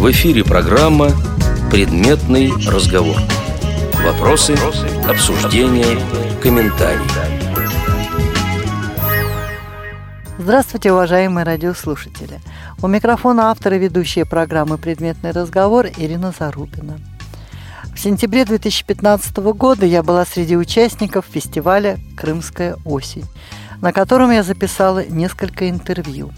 В эфире программа «Предметный разговор». Вопросы, обсуждения, комментарии. Здравствуйте, уважаемые радиослушатели. У микрофона автора ведущая программы «Предметный разговор» Ирина Зарубина. В сентябре 2015 года я была среди участников фестиваля «Крымская осень», на котором я записала несколько интервью.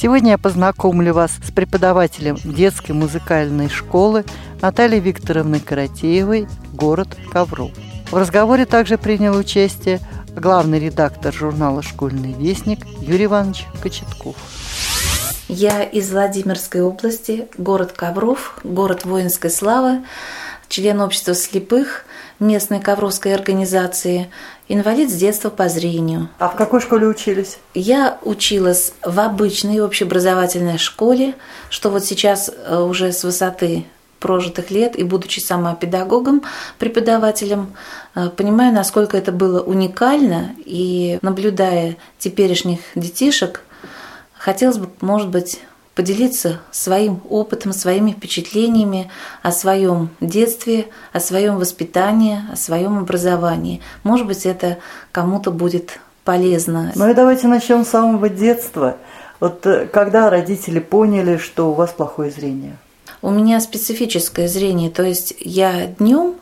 Сегодня я познакомлю вас с преподавателем детской музыкальной школы Натальей Викторовной Каратеевой «Город Ковров». В разговоре также принял участие главный редактор журнала «Школьный вестник» Юрий Иванович Кочетков. Я из Владимирской области, город Ковров, город воинской славы, член общества слепых, местной ковровской организации, инвалид с детства по зрению. А в какой школе учились? Я училась в обычной общеобразовательной школе, что вот сейчас э, уже с высоты прожитых лет и будучи сама педагогом, преподавателем, э, понимаю, насколько это было уникально, и наблюдая теперешних детишек, хотелось бы, может быть, поделиться своим опытом, своими впечатлениями о своем детстве, о своем воспитании, о своем образовании. Может быть, это кому-то будет полезно. Ну и давайте начнем с самого детства. Вот э, когда родители поняли, что у вас плохое зрение? У меня специфическое зрение, то есть я днем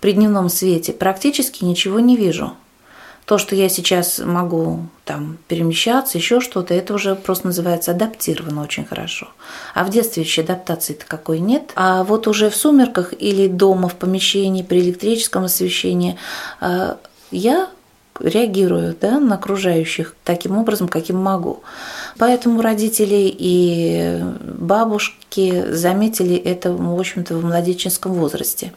при дневном свете практически ничего не вижу. То, что я сейчас могу там перемещаться, еще что-то, это уже просто называется адаптировано очень хорошо. А в детстве еще адаптации-то какой нет. А вот уже в сумерках или дома в помещении при электрическом освещении э, я реагирую да, на окружающих таким образом, каким могу. Поэтому родители и бабушки заметили это, в общем-то, в младенческом возрасте.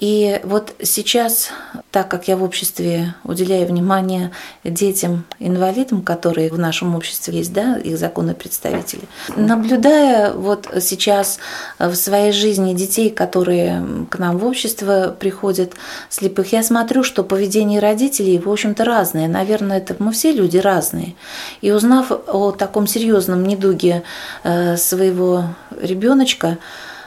И вот сейчас, так как я в обществе уделяю внимание детям-инвалидам, которые в нашем обществе есть, да, их законные представители, наблюдая вот сейчас в своей жизни детей, которые к нам в общество приходят слепых, я смотрю, что поведение родителей, в общем-то, разное. Наверное, это мы все люди разные. И узнав о таком серьезном недуге э, своего ребеночка,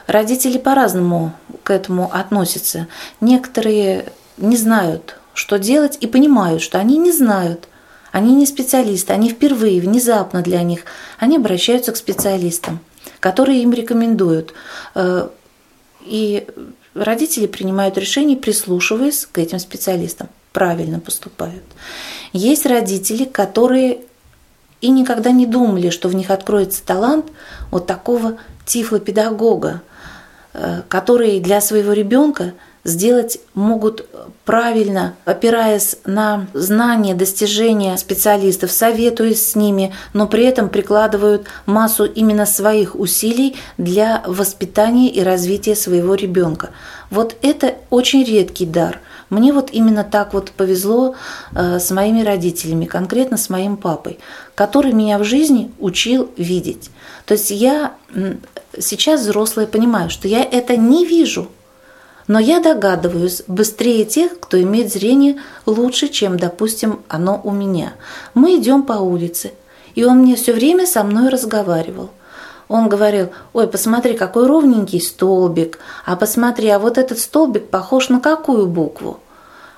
Родители по-разному к этому относятся. Некоторые не знают, что делать, и понимают, что они не знают. Они не специалисты, они впервые, внезапно для них. Они обращаются к специалистам, которые им рекомендуют. Э, и родители принимают решение, прислушиваясь к этим специалистам. Правильно поступают. Есть родители, которые и никогда не думали, что в них откроется талант вот такого тифлопедагога, которые для своего ребенка сделать могут правильно, опираясь на знания, достижения специалистов, советуясь с ними, но при этом прикладывают массу именно своих усилий для воспитания и развития своего ребенка. Вот это очень редкий дар. Мне вот именно так вот повезло э, с моими родителями, конкретно с моим папой, который меня в жизни учил видеть. То есть я сейчас взрослая понимаю, что я это не вижу, но я догадываюсь быстрее тех, кто имеет зрение лучше, чем, допустим, оно у меня. Мы идем по улице, и он мне все время со мной разговаривал. Он говорил, ой, посмотри, какой ровненький столбик, а посмотри, а вот этот столбик похож на какую букву?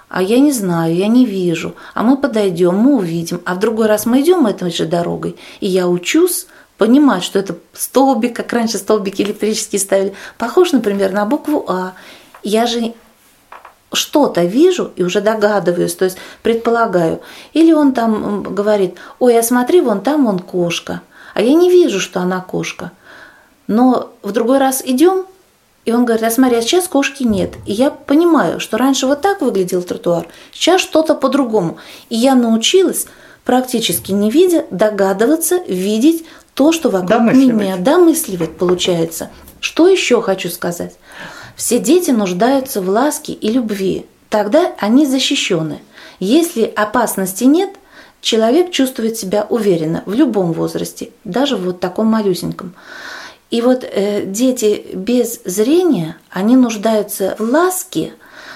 А я не знаю, я не вижу. А мы подойдем, мы увидим. А в другой раз мы идем этой же дорогой, и я учусь понимать, что это столбик, как раньше столбики электрические ставили, похож, например, на букву А. Я же что-то вижу и уже догадываюсь, то есть предполагаю. Или он там говорит, ой, а смотри, вон там вон кошка. А я не вижу, что она кошка. Но в другой раз идем, и он говорит, а смотри, а сейчас кошки нет. И я понимаю, что раньше вот так выглядел тротуар, сейчас что-то по-другому. И я научилась практически не видя, догадываться, видеть то, что вокруг домысливать. меня, домысливать получается. Что еще хочу сказать? Все дети нуждаются в ласке и любви. Тогда они защищены. Если опасности нет, человек чувствует себя уверенно в любом возрасте, даже в вот таком малюсеньком. И вот э, дети без зрения, они нуждаются в ласке,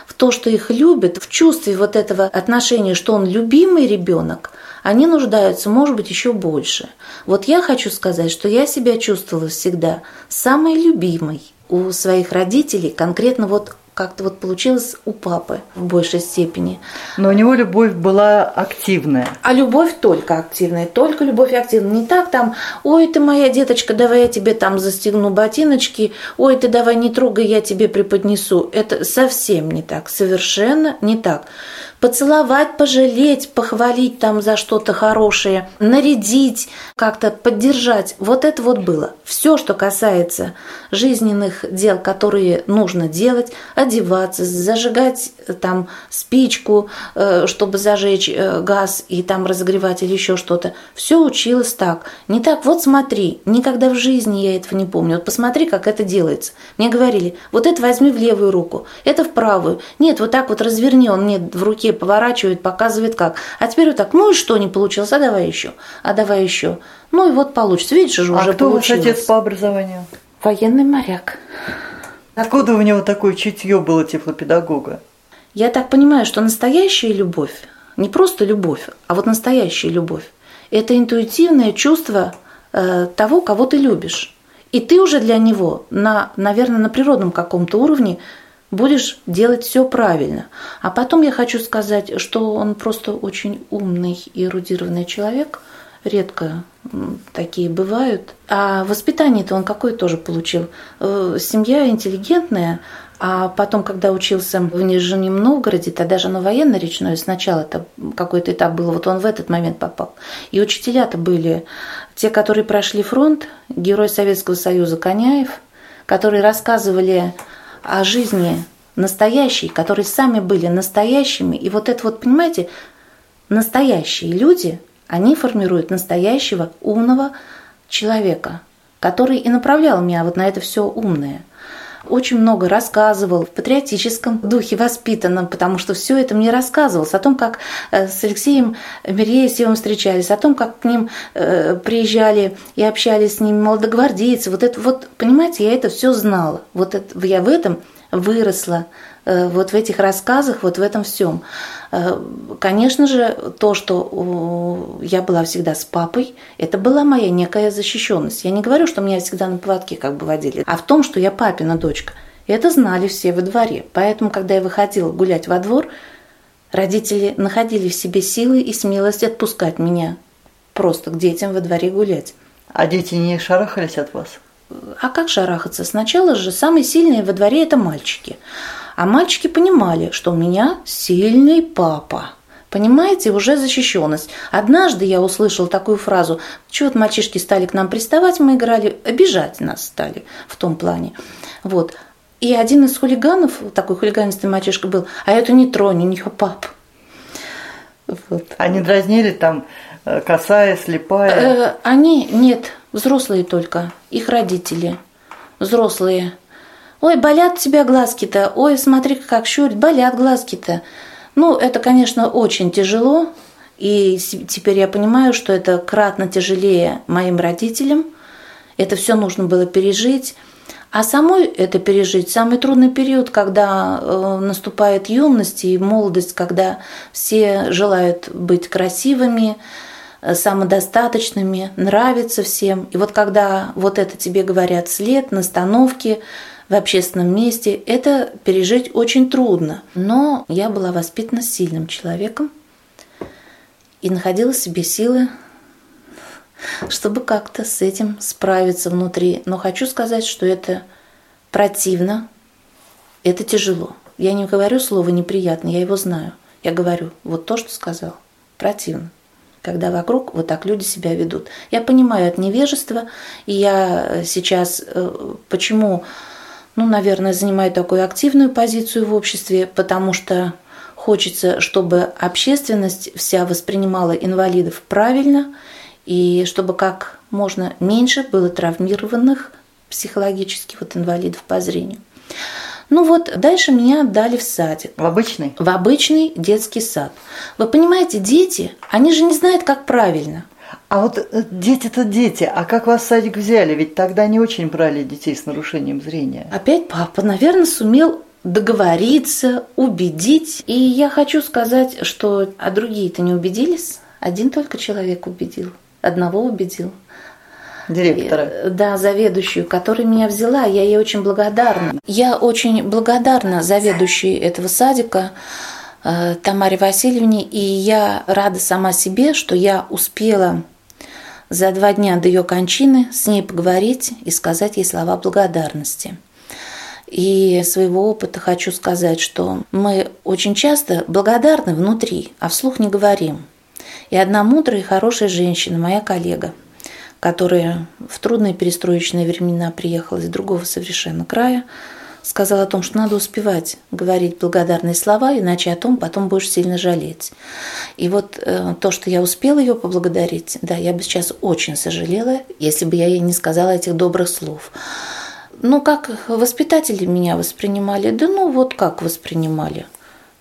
в то, что их любят, в чувстве вот этого отношения, что он любимый ребенок, они нуждаются, может быть, еще больше. Вот я хочу сказать, что я себя чувствовала всегда самой любимой у своих родителей, конкретно вот как-то вот получилось у папы в большей степени. Но у него любовь была активная. А любовь только активная, только любовь активная. Не так там, ой, ты моя деточка, давай я тебе там застегну ботиночки, ой, ты давай не трогай, я тебе преподнесу. Это совсем не так, совершенно не так поцеловать, пожалеть, похвалить там за что-то хорошее, нарядить, как-то поддержать. Вот это вот было. Все, что касается жизненных дел, которые нужно делать, одеваться, зажигать э, там спичку, э, чтобы зажечь э, газ и там разогревать или еще что-то. Все училось так. Не так, вот смотри, никогда в жизни я этого не помню. Вот посмотри, как это делается. Мне говорили, вот это возьми в левую руку, это в правую. Нет, вот так вот разверни, он мне в руке поворачивает, показывает как. А теперь вот так, ну и что не получилось, а давай еще, а давай еще. Ну и вот получится, видишь, уже а кто получилось. отец по образованию? Военный моряк. Откуда у него такое чутье было тифлопедагога? Я так понимаю, что настоящая любовь, не просто любовь, а вот настоящая любовь, это интуитивное чувство э, того, кого ты любишь. И ты уже для него, на, наверное, на природном каком-то уровне будешь делать все правильно. А потом я хочу сказать, что он просто очень умный и эрудированный человек. Редко такие бывают. А воспитание-то он какое тоже получил. Э, семья интеллигентная, а потом, когда учился в Нижнем Новгороде, тогда же на военно-речной, сначала это какой-то этап был, вот он в этот момент попал. И учителя-то были те, которые прошли фронт, герой Советского Союза Коняев, которые рассказывали о жизни настоящей, которые сами были настоящими. И вот это вот, понимаете, настоящие люди, они формируют настоящего умного человека, который и направлял меня вот на это все умное – очень много рассказывал в патриотическом духе воспитанном, потому что все это мне рассказывалось о том, как э, с Алексеем Мереевым встречались, о том, как к ним э, приезжали и общались с ними молодогвардейцы. Вот это вот, понимаете, я это все знала. Вот это, я в этом выросла, Э, вот в этих рассказах, вот в этом всем. Э, конечно же, то, что я была всегда с папой, это была моя некая защищенность. Я не говорю, что меня всегда на поводке как бы водили, а в том, что я папина дочка. Это знали все во дворе. Поэтому, когда я выходила гулять во двор, родители находили в себе силы и смелость отпускать меня просто к детям во дворе гулять. А дети не шарахались от вас? А как шарахаться? Сначала же самые сильные во дворе это мальчики. А мальчики понимали, что у меня сильный папа. Понимаете, уже защищенность. Однажды я услышал такую фразу, чего вот мальчишки стали к нам приставать, мы играли, обижать нас стали в том плане. Вот. И один из хулиганов, такой хулиганистый мальчишка был, а эту не тронь, у нее пап. Вот. Они дразнили там э, косая, слепая? Э, они, нет, взрослые только, их родители, взрослые. Ой, болят у тебя глазки-то, ой, смотри, как щурит, болят глазки-то. Ну, это, конечно, очень тяжело, и теперь я понимаю, что это кратно тяжелее моим родителям. Это все нужно было пережить. А самой это пережить самый трудный период, когда э, наступает юность и молодость, когда все желают быть красивыми, самодостаточными, нравится всем. И вот когда вот это тебе говорят след, настановки, в общественном месте, это пережить очень трудно. Но я была воспитана сильным человеком и находила себе силы, чтобы как-то с этим справиться внутри. Но хочу сказать, что это противно, это тяжело. Я не говорю слово неприятно, я его знаю. Я говорю вот то, что сказал. Противно когда вокруг вот так люди себя ведут. Я понимаю от невежества, и я сейчас э, почему ну, наверное, занимает такую активную позицию в обществе, потому что хочется, чтобы общественность вся воспринимала инвалидов правильно, и чтобы как можно меньше было травмированных психологически вот инвалидов по зрению. Ну вот, дальше меня отдали в садик. В обычный? В обычный детский сад. Вы понимаете, дети, они же не знают, как правильно. А вот э, дети-то дети, а как вас в садик взяли? Ведь тогда не очень брали детей с нарушением зрения. Опять папа, наверное, сумел договориться, убедить. И я хочу сказать, что а другие-то не убедились. Один только человек убедил. Одного убедил. Директора. И, Да, заведующую, которая меня взяла. Я ей очень благодарна. Я очень благодарна заведующей этого садика э, Тамаре Васильевне. И я рада сама себе, что я успела за два дня до ее кончины с ней поговорить и сказать ей слова благодарности. И своего опыта хочу сказать, что мы очень часто благодарны внутри, а вслух не говорим. И одна мудрая и хорошая женщина, моя коллега, которая в трудные перестроечные времена приехала из другого совершенно края, сказала о том, что надо успевать говорить благодарные слова, иначе о том потом будешь сильно жалеть. И вот э, то, что я успела ее поблагодарить, да, я бы сейчас очень сожалела, если бы я ей не сказала этих добрых слов. Ну, как воспитатели меня воспринимали? Да ну, вот как воспринимали.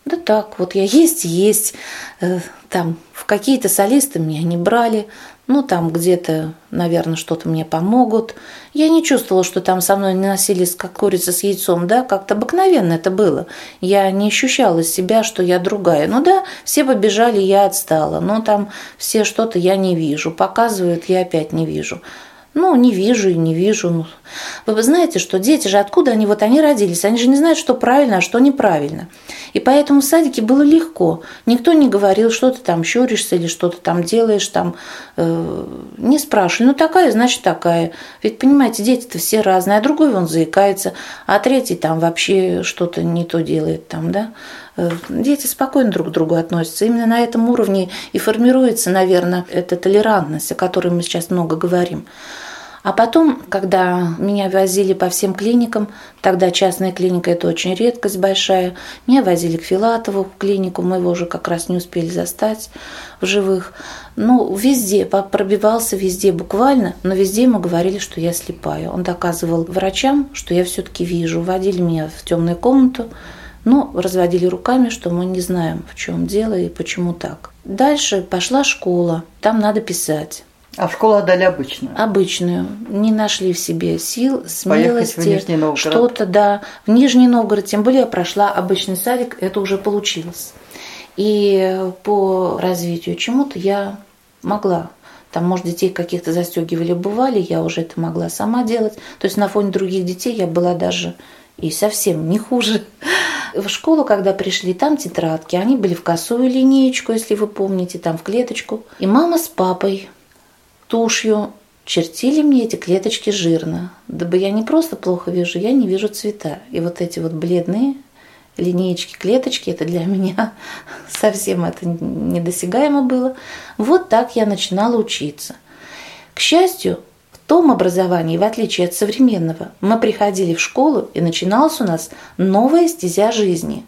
Да так, вот я есть, есть. Э, там в какие-то солисты меня не брали. Ну, там где-то, наверное, что-то мне помогут. Я не чувствовала, что там со мной носились как курица с яйцом, да, как-то обыкновенно это было. Я не ощущала себя, что я другая. Ну да, все побежали, я отстала. Но там все что-то я не вижу. Показывают, я опять не вижу. Ну, не вижу и не вижу. Ну, вы знаете, что дети же откуда они вот они родились? Они же не знают, что правильно, а что неправильно. И поэтому в садике было легко. Никто не говорил, что ты там щуришься или что ты там делаешь, там э, не спрашивали. Ну такая, значит такая. Ведь понимаете, дети-то все разные, а другой вон заикается, а третий там вообще что-то не то делает там, да. Э, дети спокойно друг к другу относятся. Именно на этом уровне и формируется, наверное, эта толерантность, о которой мы сейчас много говорим. А потом, когда меня возили по всем клиникам, тогда частная клиника – это очень редкость большая, меня возили к Филатову в клинику, мы его уже как раз не успели застать в живых. Ну, везде, пробивался везде буквально, но везде ему говорили, что я слепая. Он доказывал врачам, что я все-таки вижу. Водили меня в темную комнату, но разводили руками, что мы не знаем, в чем дело и почему так. Дальше пошла школа, там надо писать. А в школу отдали обычную? Обычную. Не нашли в себе сил, смелости. Что-то, да. В Нижний Новгород, тем более я прошла обычный садик, это уже получилось. И по развитию чему-то я могла. Там, может, детей каких-то застегивали, бывали, я уже это могла сама делать. То есть на фоне других детей я была даже и совсем не хуже. В школу, когда пришли, там тетрадки, они были в косую линеечку, если вы помните, там в клеточку. И мама с папой тушью чертили мне эти клеточки жирно, дабы я не просто плохо вижу, я не вижу цвета. И вот эти вот бледные линеечки, клеточки, это для меня совсем это недосягаемо было. Вот так я начинала учиться. К счастью, в том образовании, в отличие от современного, мы приходили в школу, и начиналась у нас новая стезя жизни.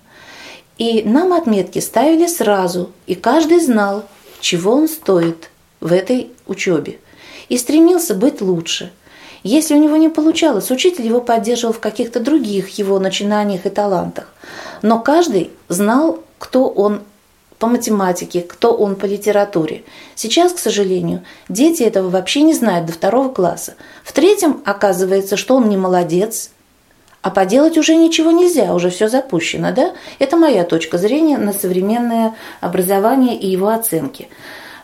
И нам отметки ставили сразу, и каждый знал, чего он стоит – в этой учебе и стремился быть лучше. Если у него не получалось, учитель его поддерживал в каких-то других его начинаниях и талантах. Но каждый знал, кто он по математике, кто он по литературе. Сейчас, к сожалению, дети этого вообще не знают до второго класса. В третьем оказывается, что он не молодец, а поделать уже ничего нельзя, уже все запущено, да? Это моя точка зрения на современное образование и его оценки.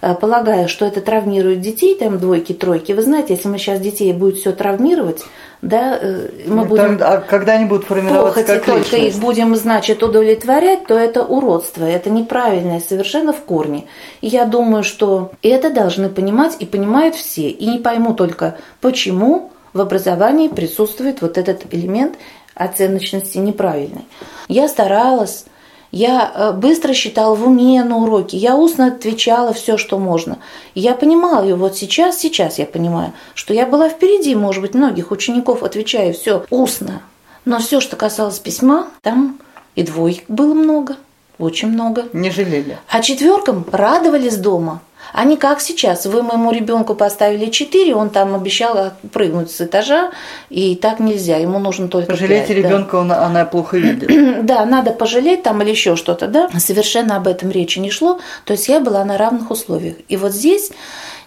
Э, полагая, что это травмирует детей, там двойки, тройки. Вы знаете, если мы сейчас детей будет все травмировать, да, э, мы будем... А когда они будут формироваться как только их будем, значит, удовлетворять, то это уродство, это неправильное совершенно в корне. И я думаю, что это должны понимать и понимают все. И не пойму только, почему в образовании присутствует вот этот элемент оценочности неправильной. Я старалась я э, быстро считала в уме на уроке, я устно отвечала все, что можно. Я понимала, и вот сейчас, сейчас я понимаю, что я была впереди, может быть, многих учеников, отвечая все устно. Но все, что касалось письма, там и двоек было много, очень много. Не жалели. А четверкам радовались дома – а не как сейчас. Вы моему ребенку поставили 4, он там обещал прыгнуть с этажа, и так нельзя, ему нужно только Пожалейте 5, ребенка, да. он, она плохо видит. да, надо пожалеть там или еще что-то, да. Совершенно об этом речи не шло. То есть я была на равных условиях. И вот здесь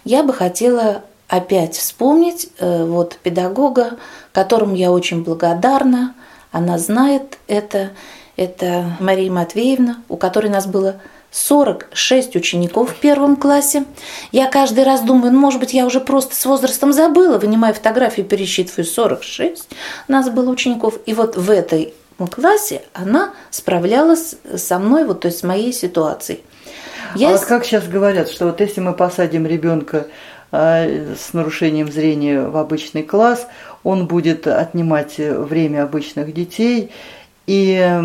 я бы хотела опять вспомнить э, вот педагога, которому я очень благодарна. Она знает это. Это Мария Матвеевна, у которой нас было 46 учеников в первом классе. Я каждый раз думаю, ну, может быть, я уже просто с возрастом забыла, вынимаю фотографию, пересчитываю 46. У нас было учеников. И вот в этой классе она справлялась со мной, вот, то есть с моей ситуацией. Я... А вот как сейчас говорят, что вот если мы посадим ребенка а, с нарушением зрения в обычный класс, он будет отнимать время обычных детей, и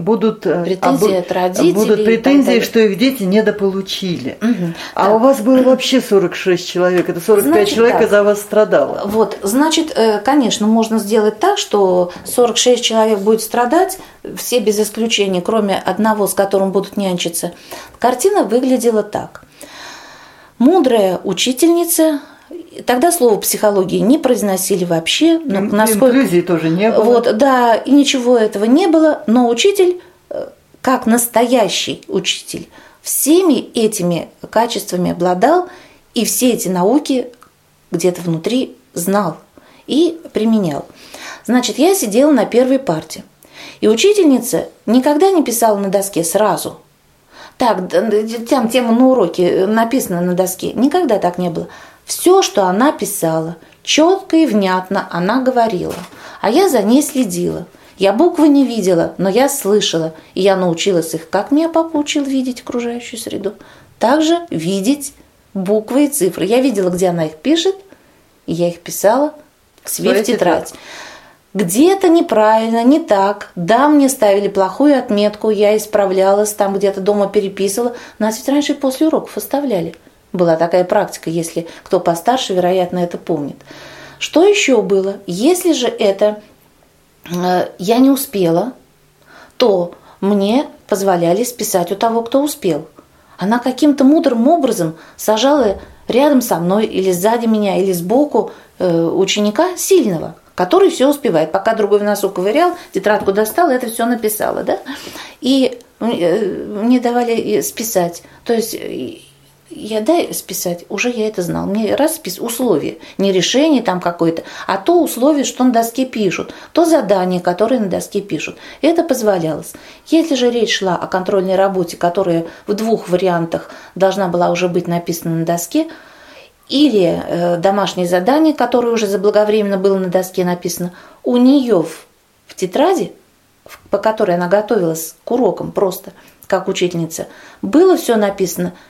будут э, претензии от родителей, будут претензии, что их дети недополучили. Угу. А да. у вас было вообще 46 человек, это 45 значит, человек так. из-за вас страдало. Вот, значит, э, конечно, можно сделать так, что 46 человек будет страдать, все без исключения, кроме одного, с которым будут нянчиться. Картина выглядела так. Мудрая учительница Тогда слово психологии не произносили вообще. Но Ин- насколько... Инклюзии тоже не было. Вот, да, и ничего этого не было. Но учитель, э, как настоящий учитель, всеми этими качествами обладал и все эти науки где-то внутри знал и применял. Значит, я сидела на первой парте. И учительница никогда не писала на доске сразу. Так, там тема на уроке написана на доске. Никогда так не было. Все, что она писала, четко и внятно она говорила, а я за ней следила. Я буквы не видела, но я слышала, и я научилась их, как меня папа учил видеть окружающую среду. Также видеть буквы и цифры. Я видела, где она их пишет, и я их писала к себе в тетрадь. Где-то неправильно, не так. Да, мне ставили плохую отметку, я исправлялась, там где-то дома переписывала. Нас ведь раньше после уроков оставляли. Была такая практика, если кто постарше, вероятно, это помнит. Что еще было? Если же это э, я не успела, то мне позволяли списать у того, кто успел. Она каким-то мудрым образом сажала рядом со мной или сзади меня, или сбоку э, ученика сильного, который все успевает. Пока другой в носу ковырял, тетрадку достал, это все написала. Да? И э, мне давали списать. То есть я дай списать, уже я это знал. Мне раз спис условие, не решение там какое-то, а то условие, что на доске пишут, то задание, которое на доске пишут. Это позволялось. Если же речь шла о контрольной работе, которая в двух вариантах должна была уже быть написана на доске, или э, домашнее задание, которое уже заблаговременно было на доске написано, у нее в, в тетради, по которой она готовилась к урокам просто, как учительница, было все написано –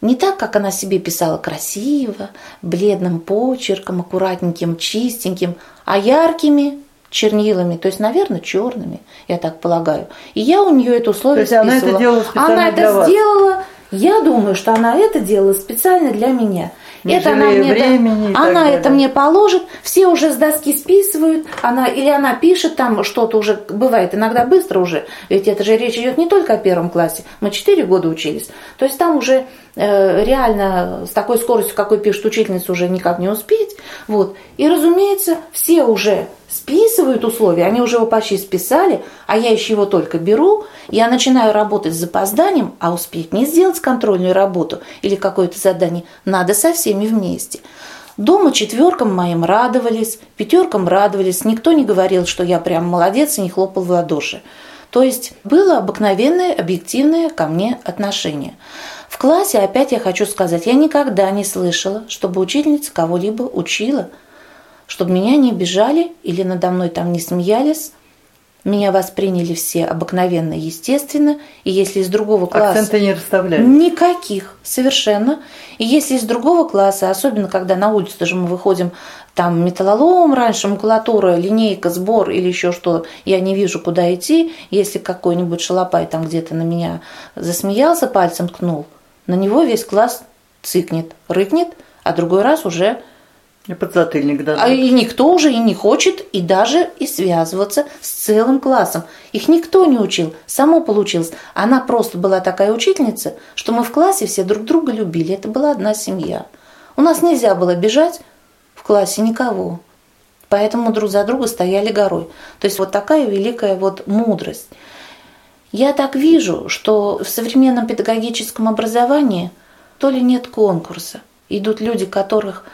не так, как она себе писала красиво, бледным почерком, аккуратненьким, чистеньким, а яркими чернилами, то есть, наверное, черными, я так полагаю. И я у нее это условие то есть списывала. она это делала специально Она это вас. сделала, я думаю, что она это делала специально для меня. Не это она мне, времени да, она это мне положит, все уже с доски списывают, она или она пишет там что-то уже бывает иногда быстро уже, ведь это же речь идет не только о первом классе, мы четыре года учились, то есть там уже реально с такой скоростью, какой пишет учительница, уже никак не успеть. Вот. И, разумеется, все уже списывают условия, они уже его почти списали, а я еще его только беру, я начинаю работать с запозданием, а успеть не сделать контрольную работу или какое-то задание надо со всеми вместе. Дома четверкам моим радовались, пятеркам радовались, никто не говорил, что я прям молодец и не хлопал в ладоши. То есть было обыкновенное, объективное ко мне отношение. В классе, опять я хочу сказать, я никогда не слышала, чтобы учительница кого-либо учила, чтобы меня не обижали или надо мной там не смеялись. Меня восприняли все обыкновенно, естественно. И если из другого класса... Акценты не расставляли? Никаких, совершенно. И если из другого класса, особенно когда на улицу даже мы выходим, там металлолом раньше, макулатура, линейка, сбор или еще что, я не вижу, куда идти. Если какой-нибудь шалопай там где-то на меня засмеялся, пальцем ткнул, на него весь класс цикнет, рыкнет, а другой раз уже и подзатыльник дадут. А и никто уже и не хочет, и даже и связываться с целым классом. Их никто не учил, само получилось. Она просто была такая учительница, что мы в классе все друг друга любили. Это была одна семья. У нас нельзя было бежать в классе никого. Поэтому друг за друга стояли горой. То есть вот такая великая вот мудрость. Я так вижу, что в современном педагогическом образовании то ли нет конкурса, идут люди, которых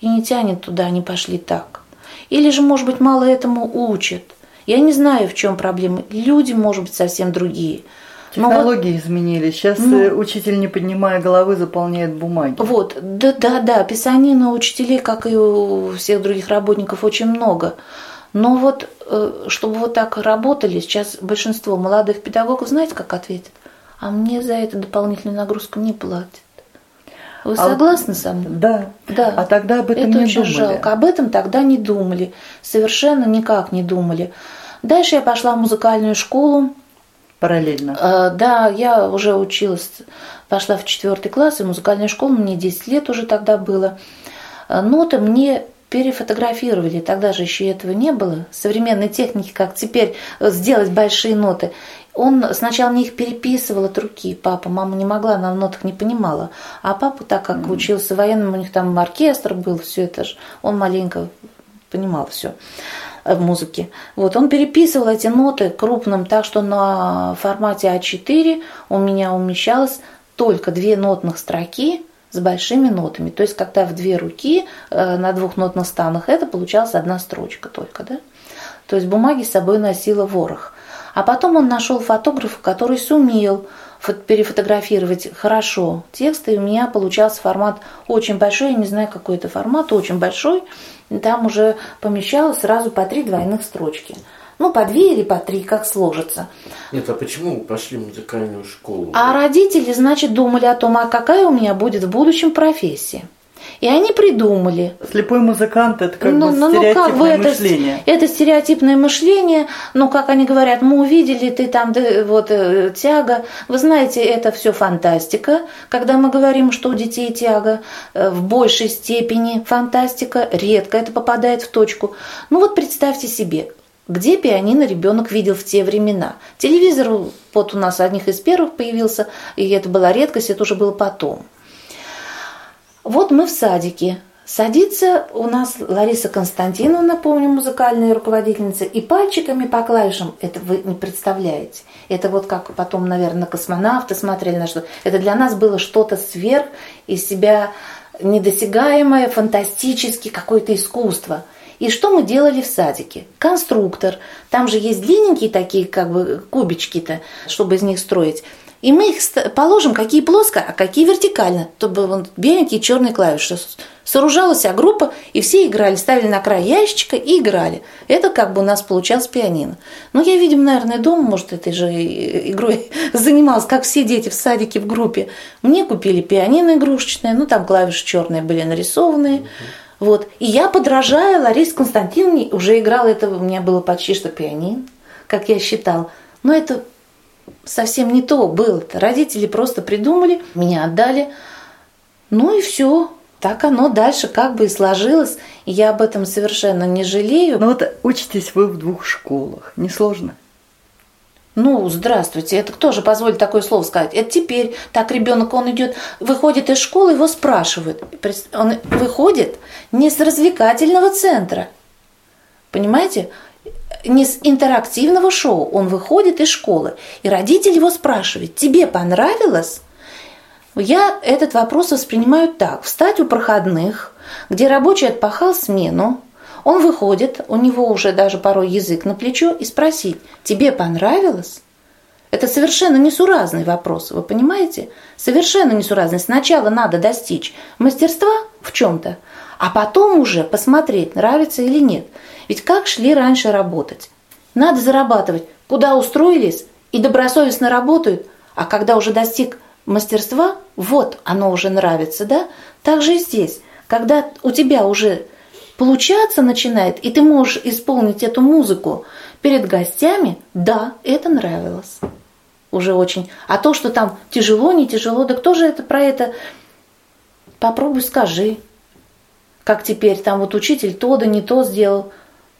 и не тянет туда, они пошли так. Или же, может быть, мало этому учат. Я не знаю, в чем проблема. Люди, может быть, совсем другие. Технологии вот, изменились. Сейчас ну, учитель, не поднимая головы, заполняет бумаги. Вот, да, да, да. Писанина у учителей, как и у всех других работников, очень много. Но вот, э, чтобы вот так работали, сейчас большинство молодых педагогов, знаете, как ответят? А мне за это дополнительную нагрузку не платят. Вы а согласны со мной? Да. да. А тогда об этом это не очень думали. жалко. Об этом тогда не думали. Совершенно никак не думали. Дальше я пошла в музыкальную школу. Параллельно? А, да, я уже училась, пошла в четвертый класс, и музыкальная школа, мне 10 лет уже тогда было. А, ноты мне перефотографировали, тогда же еще этого не было, современной техники, как теперь сделать большие ноты. Он сначала мне их переписывал от руки, папа, мама не могла, она в нотах не понимала. А папа, так как учился военным, у них там оркестр был, все это же, он маленько понимал все в музыке. Вот, он переписывал эти ноты крупным, так что на формате А4 у меня умещалось только две нотных строки с большими нотами. То есть, когда в две руки э, на двух нотных станах, это получалась одна строчка только, да? То есть бумаги с собой носила ворох. А потом он нашел фотографа, который сумел перефотографировать хорошо тексты, и у меня получался формат очень большой, я не знаю, какой это формат, очень большой, там уже помещалось сразу по три двойных строчки. Ну, по две или по три, как сложится. Нет, а почему пошли в музыкальную школу? А родители, значит, думали о том, а какая у меня будет в будущем профессия. И они придумали. Слепой музыкант это как ну, бы ну, ну стереотипное как бы это, мышление. Это стереотипное мышление. Ну, как они говорят, мы увидели, ты там, да, вот, э, тяга. Вы знаете, это все фантастика. Когда мы говорим, что у детей тяга, э, в большей степени фантастика, редко это попадает в точку. Ну вот представьте себе, где пианино ребенок видел в те времена. Телевизор вот у нас одних из первых появился, и это была редкость, это уже было потом. Вот мы в садике. Садится у нас Лариса Константиновна, помню, музыкальная руководительница, и пальчиками по клавишам, это вы не представляете. Это вот как потом, наверное, космонавты смотрели на что. Это для нас было что-то сверх из себя недосягаемое, фантастически какое-то искусство. И что мы делали в садике? Конструктор. Там же есть длинненькие такие как бы кубички-то, чтобы из них строить. И мы их положим, какие плоско, а какие вертикально. То были беленькие черные клавиши. Сооружалась вся группа, и все играли, ставили на край ящичка и играли. Это как бы у нас получалось пианино. Но я, видимо, наверное, дома, может, этой же игрой занималась, как все дети в садике в группе. Мне купили пианино игрушечное, ну там клавиши черные были нарисованные. Вот. И я, подражая Ларисе Константиновне, уже играла это, у меня было почти что пианино, как я считал. Но это совсем не то было-то. Родители просто придумали, меня отдали. Ну и все. Так оно дальше как бы и сложилось. И я об этом совершенно не жалею. Ну вот учитесь вы в двух школах. Несложно? Ну, здравствуйте, это кто же позволит такое слово сказать? Это теперь так ребенок, он идет, выходит из школы, его спрашивают. Он выходит не с развлекательного центра. Понимаете? не с интерактивного шоу. Он выходит из школы, и родитель его спрашивает, тебе понравилось? Я этот вопрос воспринимаю так. Встать у проходных, где рабочий отпахал смену, он выходит, у него уже даже порой язык на плечо, и спросить, тебе понравилось? Это совершенно несуразный вопрос, вы понимаете? Совершенно несуразный. Сначала надо достичь мастерства в чем-то, а потом уже посмотреть, нравится или нет. Ведь как шли раньше работать? Надо зарабатывать. Куда устроились и добросовестно работают, а когда уже достиг мастерства, вот оно уже нравится, да? Так же и здесь. Когда у тебя уже получаться начинает, и ты можешь исполнить эту музыку перед гостями, да, это нравилось. Уже очень. А то, что там тяжело, не тяжело, да кто же это про это? Попробуй скажи. Как теперь там вот учитель то да не то сделал.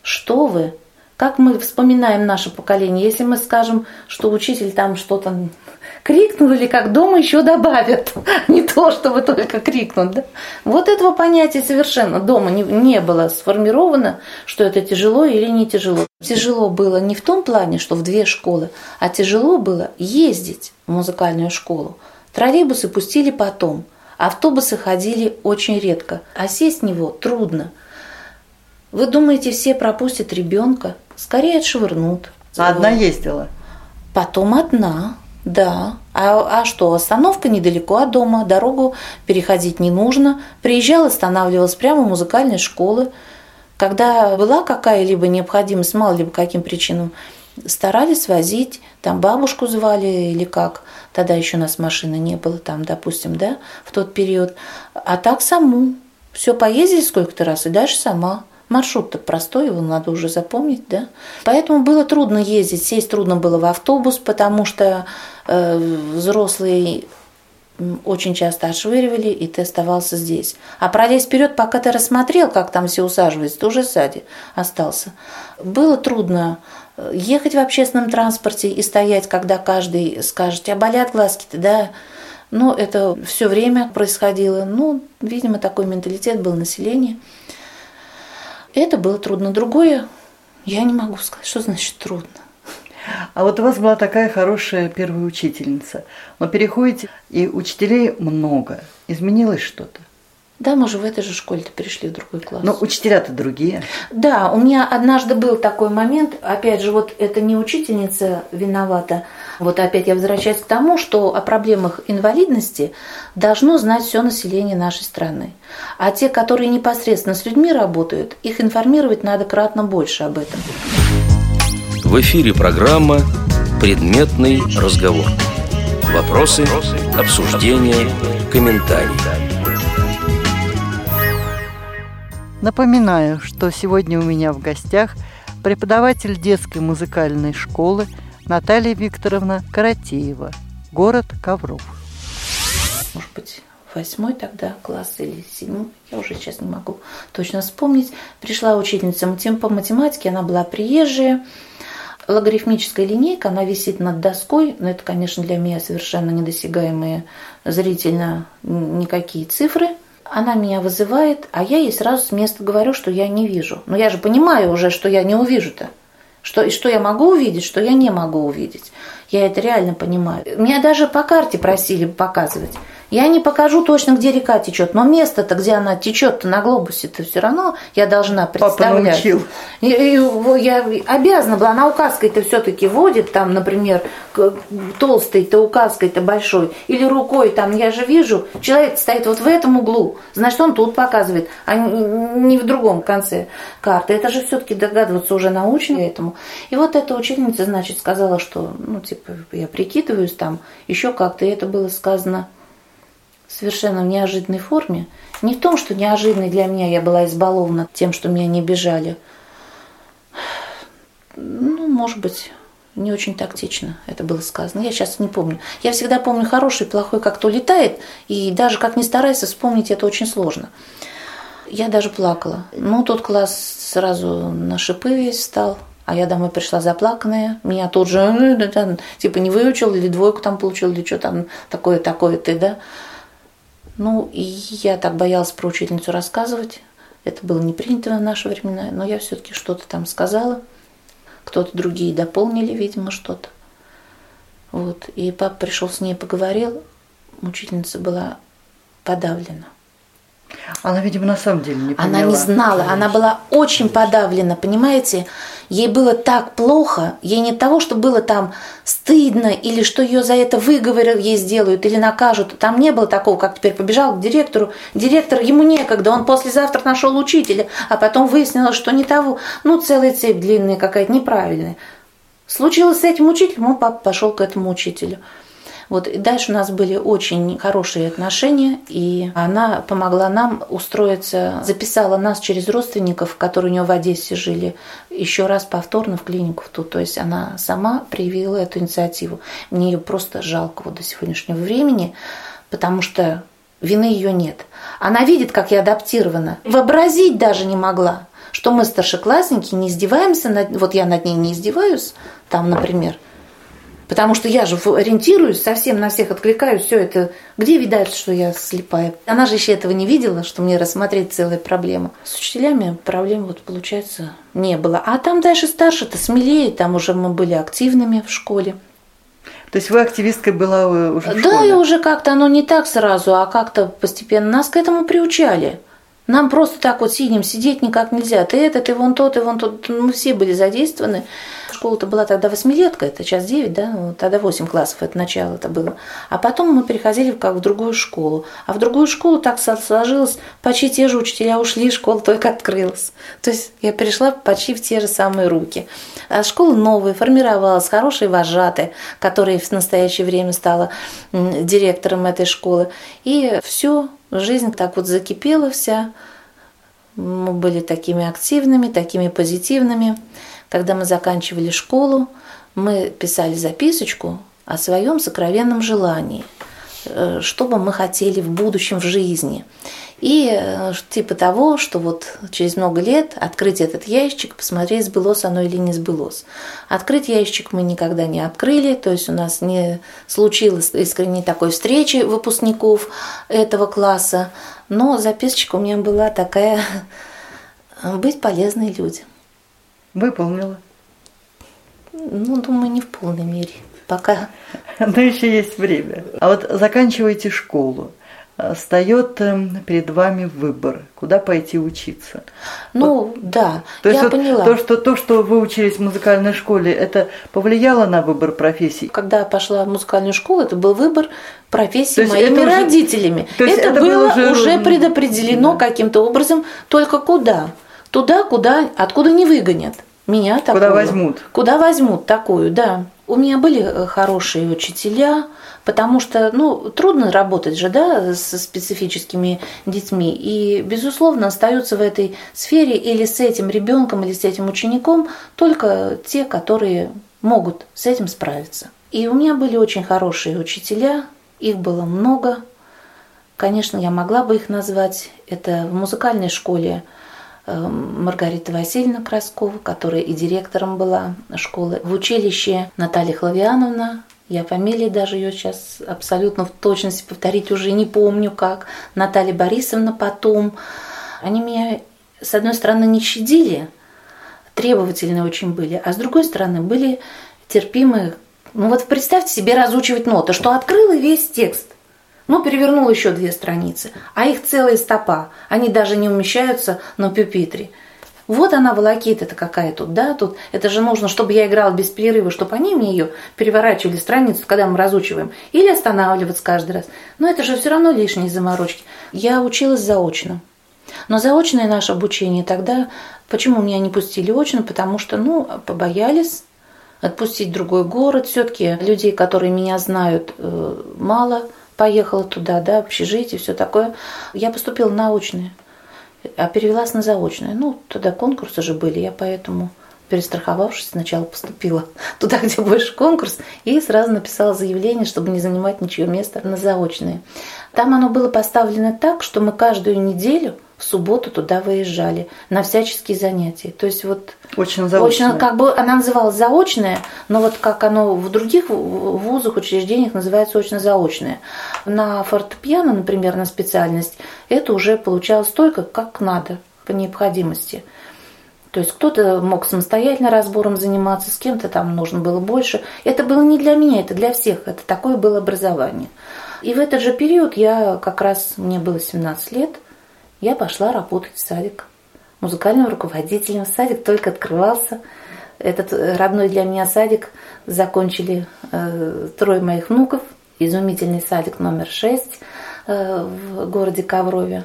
Что вы? Как мы вспоминаем наше поколение, если мы скажем, что учитель там что-то крикнул или как дома еще добавят, не то, чтобы только крикнуть. Да? Вот этого понятия совершенно дома не, не было сформировано, что это тяжело или не тяжело. Тяжело было не в том плане, что в две школы, а тяжело было ездить в музыкальную школу. Троллейбусы пустили потом, автобусы ходили очень редко, а сесть в него трудно – вы думаете, все пропустят ребенка? Скорее отшвырнут. А одна ездила? Потом одна. Да. А, а что, остановка недалеко от дома, дорогу переходить не нужно. Приезжал, останавливалась прямо у музыкальной школы. Когда была какая-либо необходимость, мало ли по каким причинам, старались возить, там бабушку звали или как, тогда еще у нас машины не было, там, допустим, да, в тот период. А так саму. Все поездили сколько-то раз и дальше сама. Маршрут-то простой, его надо уже запомнить, да. Поэтому было трудно ездить, сесть трудно было в автобус, потому что взрослые очень часто отшвыривали, и ты оставался здесь. А пролезть вперед, пока ты рассмотрел, как там все усаживаются, ты уже сзади остался. Было трудно э, ехать в общественном транспорте и стоять, когда каждый скажет, тебя болят глазки-то, да? Ну, это все время происходило. Ну, видимо, такой менталитет был населения. Это было трудно. Другое я не могу сказать, что значит трудно. А вот у вас была такая хорошая первая учительница. Но переходите, и учителей много. Изменилось что-то? Да, мы же в этой же школе-то перешли в другой класс. Но учителя-то другие. Да, у меня однажды был такой момент, опять же, вот это не учительница виновата, вот опять я возвращаюсь к тому, что о проблемах инвалидности должно знать все население нашей страны. А те, которые непосредственно с людьми работают, их информировать надо кратно больше об этом. В эфире программа «Предметный разговор». Вопросы, обсуждения, комментарии. Напоминаю, что сегодня у меня в гостях преподаватель детской музыкальной школы Наталья Викторовна Каратеева, город Ковров. Может быть, восьмой тогда класс или седьмой, я уже сейчас не могу точно вспомнить. Пришла учительница по математике, она была приезжая, логарифмическая линейка, она висит над доской, но это, конечно, для меня совершенно недосягаемые зрительно никакие цифры. Она меня вызывает, а я ей сразу с места говорю, что я не вижу. Но я же понимаю уже, что я не увижу-то. Что, и что я могу увидеть, что я не могу увидеть. Я это реально понимаю. Меня даже по карте просили показывать. Я не покажу точно, где река течет, но место-то, где она течет на глобусе-то все равно я должна представлять. Папа научил. И, и, я обязана была, она указкой-то все-таки водит, там, например, толстой-то указкой-то большой, или рукой, там, я же вижу, человек стоит вот в этом углу, значит, он тут показывает, а не в другом конце карты. Это же все-таки догадываться уже научно этому. И вот эта учительница, значит, сказала, что, ну, типа, я прикидываюсь там, еще как-то, и это было сказано совершенно в неожиданной форме. Не в том, что неожиданной для меня я была избалована тем, что меня не бежали. Ну, может быть, не очень тактично это было сказано. Я сейчас не помню. Я всегда помню хороший, плохой, как то летает, и даже как ни старайся вспомнить, это очень сложно. Я даже плакала. Ну, тот класс сразу на шипы весь встал, а я домой пришла заплаканная. Меня тут же, «Э, типа, не выучил, или двойку там получил, или что там такое, такое ты, да. Ну, и я так боялась про учительницу рассказывать. Это было не принято в наши времена, но я все-таки что-то там сказала. Кто-то другие дополнили, видимо, что-то. Вот. И папа пришел с ней, поговорил. Учительница была подавлена. Она, видимо, на самом деле не поняла. Она не знала, конечно. она была очень подавлена, понимаете? Ей было так плохо, ей не того, что было там стыдно, или что ее за это выговорят, ей сделают, или накажут. Там не было такого, как теперь побежал к директору. Директор, ему некогда, он послезавтра нашел учителя, а потом выяснилось, что не того. Ну, целая цепь длинная какая-то, неправильная. Случилось с этим учителем, он пошел к этому учителю. Вот, и дальше у нас были очень хорошие отношения, и она помогла нам устроиться, записала нас через родственников, которые у нее в Одессе жили, еще раз повторно в клинику в ту. То есть она сама проявила эту инициативу. Мне ее просто жалко вот до сегодняшнего времени, потому что вины ее нет. Она видит, как я адаптирована. Вообразить даже не могла, что мы старшеклассники не издеваемся, над... вот я над ней не издеваюсь, там, например, Потому что я же ориентируюсь, совсем на всех откликаюсь, все это. Где видать, что я слепая? Она же еще этого не видела, что мне рассмотреть целая проблема. С учителями проблем вот получается не было. А там дальше старше-то смелее, там уже мы были активными в школе. То есть вы активисткой была уже в Да, школе? и уже как-то оно не так сразу, а как-то постепенно нас к этому приучали. Нам просто так вот сидим, сидеть никак нельзя. Ты этот, и вон тот, и вон тот. Мы все были задействованы. Школа-то была тогда восьмилетка, это сейчас 9, да? Вот тогда 8 классов, это начало это было. А потом мы переходили как в другую школу. А в другую школу так сложилось, почти те же учителя ушли, школа только открылась. То есть я перешла почти в те же самые руки. А школа новая, формировалась, хорошая вожатая, которая в настоящее время стала директором этой школы. И все, жизнь так вот закипела вся. Мы были такими активными, такими позитивными. Когда мы заканчивали школу, мы писали записочку о своем сокровенном желании, что бы мы хотели в будущем в жизни. И э, типа того, что вот через много лет открыть этот ящик, посмотреть, сбылось оно или не сбылось. Открыть ящик мы никогда не открыли, то есть у нас не случилось искренне такой встречи выпускников этого класса, но записочка у меня была такая «Быть полезной людям». Выполнила. Ну, думаю, не в полной мере. Пока. Но еще есть время. А вот заканчиваете школу. Встает эм, перед вами выбор, куда пойти учиться. Ну, вот. да, то я есть поняла. То что, то, что вы учились в музыкальной школе, это повлияло на выбор профессии? Когда я пошла в музыкальную школу, это был выбор профессии моими это родителями. есть это, это было, было уже, уже предопределено да. каким-то образом, только куда? Туда, куда, откуда не выгонят. Меня такую. Куда возьмут. Куда возьмут такую, да. У меня были э, хорошие учителя, потому что, ну, трудно работать же, да, со специфическими детьми. И, безусловно, остаются в этой сфере или с этим ребенком, или с этим учеником только те, которые могут с этим справиться. И у меня были очень хорошие учителя, их было много. Конечно, я могла бы их назвать. Это в музыкальной школе Маргарита Васильевна Краскова, которая и директором была школы. В училище Наталья Хлавиановна, я фамилии даже ее сейчас абсолютно в точности повторить уже не помню как. Наталья Борисовна потом. Они меня, с одной стороны, не щадили, требовательные очень были, а с другой стороны, были терпимые. Ну вот представьте себе разучивать ноты, что открыл и весь текст. Ну, перевернул еще две страницы, а их целая стопа. Они даже не умещаются на пюпитре. Вот она волокит это какая тут, да, тут. Это же нужно, чтобы я играла без перерыва, чтобы они мне ее переворачивали страницу, когда мы разучиваем. Или останавливаться каждый раз. Но это же все равно лишние заморочки. Я училась заочно. Но заочное наше обучение тогда, почему меня не пустили очно, потому что, ну, побоялись отпустить в другой город. Все-таки людей, которые меня знают, э, мало – поехала туда, да, общежитие, все такое. Я поступила на очное, а перевелась на заочное. Ну, тогда конкурсы же были, я поэтому перестраховавшись, сначала поступила туда, где больше конкурс, и сразу написала заявление, чтобы не занимать ничье место на заочное. Там оно было поставлено так, что мы каждую неделю в субботу туда выезжали на всяческие занятия. То есть вот очень заочное. Очень, как бы она называлась заочное, но вот как оно в других вузах, учреждениях называется очно-заочное. На фортепиано, например, на специальность, это уже получалось только как надо, по необходимости. То есть кто-то мог самостоятельно разбором заниматься, с кем-то там нужно было больше. Это было не для меня, это для всех. Это такое было образование. И в этот же период я как раз, мне было 17 лет, я пошла работать в садик музыкальным руководителем. Садик только открывался. Этот э, родной для меня садик закончили э, трое моих внуков. Изумительный садик номер шесть э, в городе Коврове.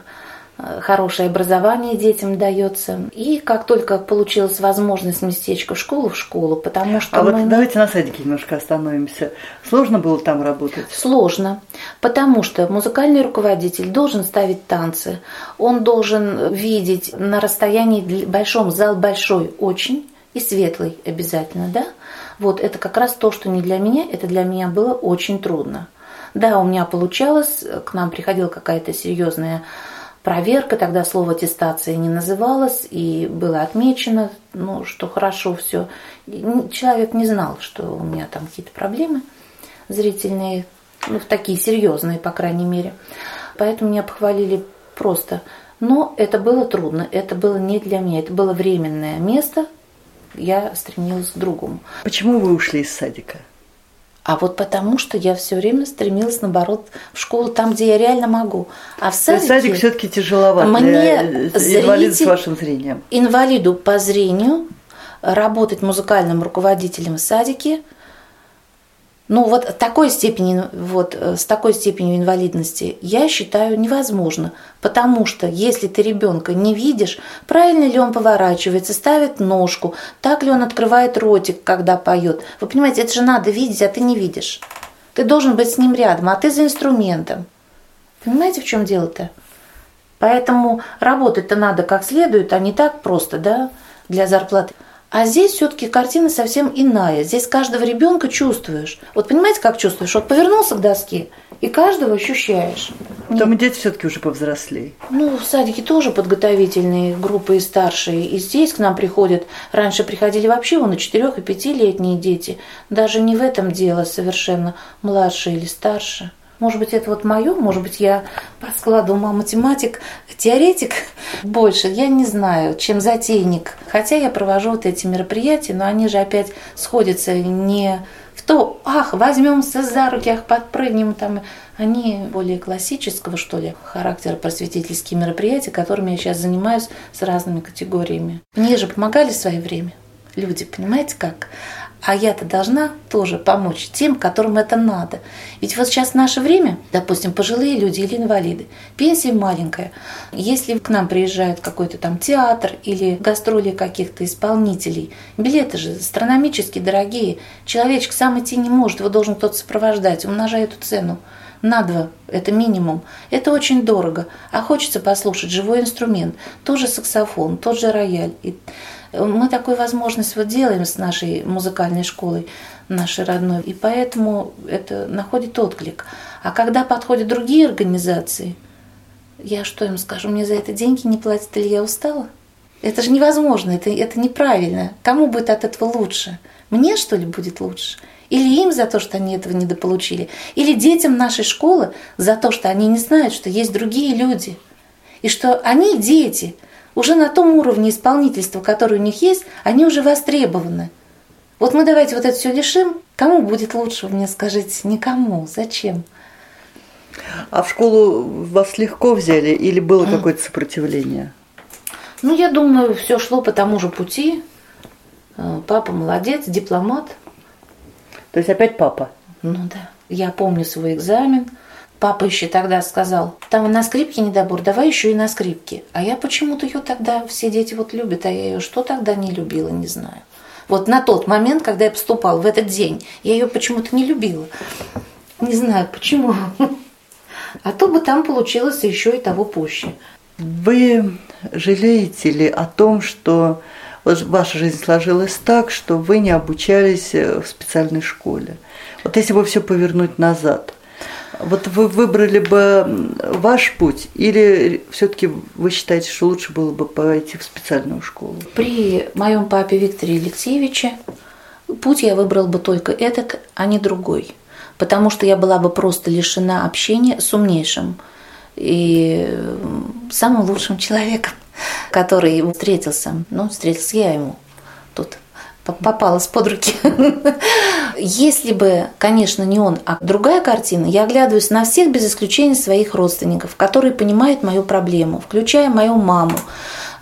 Э, хорошее образование детям дается. И как только получилась возможность местечко в школу, в школу, потому что... А мы... вот давайте на садике немножко остановимся. Сложно было там работать? Сложно, потому что музыкальный руководитель должен ставить танцы, он должен видеть на расстоянии большом, зал большой очень и светлый обязательно, да? Вот это как раз то, что не для меня, это для меня было очень трудно. Да, у меня получалось, к нам приходила какая-то серьезная проверка, тогда слово аттестация не называлось, и было отмечено, ну, что хорошо все. Человек не знал, что у меня там какие-то проблемы зрительные, ну, такие серьезные, по крайней мере. Поэтому меня похвалили просто. Но это было трудно, это было не для меня, это было временное место, я стремилась к другому. Почему вы ушли из садика? А вот потому, что я все время стремилась, наоборот, в школу там, где я реально могу. А в садике... садик все-таки тяжеловато мне для инвалида с вашим зрением. Инвалиду по зрению работать музыкальным руководителем в садике – ну вот такой степени, вот э, с такой степенью инвалидности я считаю невозможно, потому что если ты ребенка не видишь, правильно ли он поворачивается, ставит ножку, так ли он открывает ротик, когда поет. Вы понимаете, это же надо видеть, а ты не видишь. Ты должен быть с ним рядом, а ты за инструментом. Понимаете, в чем дело-то? Поэтому работать-то надо как следует, а не так просто, да, для зарплаты. А здесь все-таки картина совсем иная. Здесь каждого ребенка чувствуешь. Вот понимаете, как чувствуешь? Вот повернулся к доске, и каждого ощущаешь. Там и дети все-таки уже повзрослее. Ну, в садике тоже подготовительные группы и старшие. И здесь к нам приходят, раньше приходили вообще вон и 4 и 5-летние дети. Даже не в этом дело совершенно, младшие или старше. Может быть, это вот мое, может быть, я по складу ума математик, теоретик больше, я не знаю, чем затейник. Хотя я провожу вот эти мероприятия, но они же опять сходятся не в то, ах, возьмемся за руки, ах, подпрыгнем там. Они более классического, что ли, характера просветительские мероприятия, которыми я сейчас занимаюсь с разными категориями. Мне же помогали в свое время люди, понимаете как? А я-то должна тоже помочь тем, которым это надо. Ведь вот сейчас в наше время, допустим, пожилые люди или инвалиды, пенсия маленькая. Если к нам приезжает какой-то там театр или гастроли каких-то исполнителей, билеты же астрономически дорогие. Человечек сам идти не может, его должен кто-то сопровождать, умножая эту цену на два, это минимум. Это очень дорого. А хочется послушать живой инструмент, тоже саксофон, тот же рояль. И мы такую возможность вот делаем с нашей музыкальной школой, нашей родной, и поэтому это находит отклик. А когда подходят другие организации, я что им скажу, мне за это деньги не платят или я устала? Это же невозможно, это, это неправильно. Кому будет от этого лучше? Мне, что ли, будет лучше? Или им за то, что они этого недополучили? Или детям нашей школы за то, что они не знают, что есть другие люди? И что они дети – уже на том уровне исполнительства, который у них есть, они уже востребованы. Вот мы давайте вот это все лишим. Кому будет лучше, вы мне скажите? Никому. Зачем? А в школу вас легко взяли или было какое-то сопротивление? Ну, я думаю, все шло по тому же пути. Э, папа молодец, дипломат. То есть опять папа? Ну да. Я помню свой экзамен – Папа еще тогда сказал, там на скрипке недобор, давай еще и на скрипке. А я почему-то ее тогда, все дети вот любят, а я ее что тогда не любила, не знаю. Вот на тот момент, когда я поступала, в этот день, я ее почему-то не любила. Не знаю почему. А то бы там получилось еще и того пуще. Вы жалеете ли о том, что ваша жизнь сложилась так, что вы не обучались в специальной школе? Вот если бы все повернуть назад, вот вы выбрали бы ваш путь или все-таки вы считаете, что лучше было бы пойти в специальную школу? При моем папе Викторе Алексеевиче путь я выбрал бы только этот, а не другой. Потому что я была бы просто лишена общения с умнейшим и самым лучшим человеком, который встретился. Ну, встретился я ему тут попалась под руки. Если бы, конечно, не он, а другая картина, я оглядываюсь на всех без исключения своих родственников, которые понимают мою проблему, включая мою маму.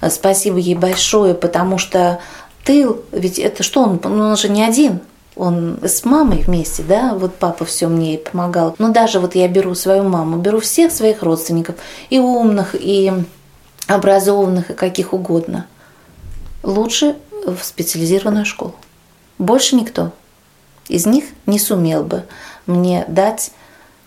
Спасибо ей большое, потому что тыл, ведь это что он, он же не один, он с мамой вместе, да, вот папа все мне помогал. Но даже вот я беру свою маму, беру всех своих родственников, и умных, и образованных, и каких угодно. Лучше в специализированную школу. Больше никто из них не сумел бы мне дать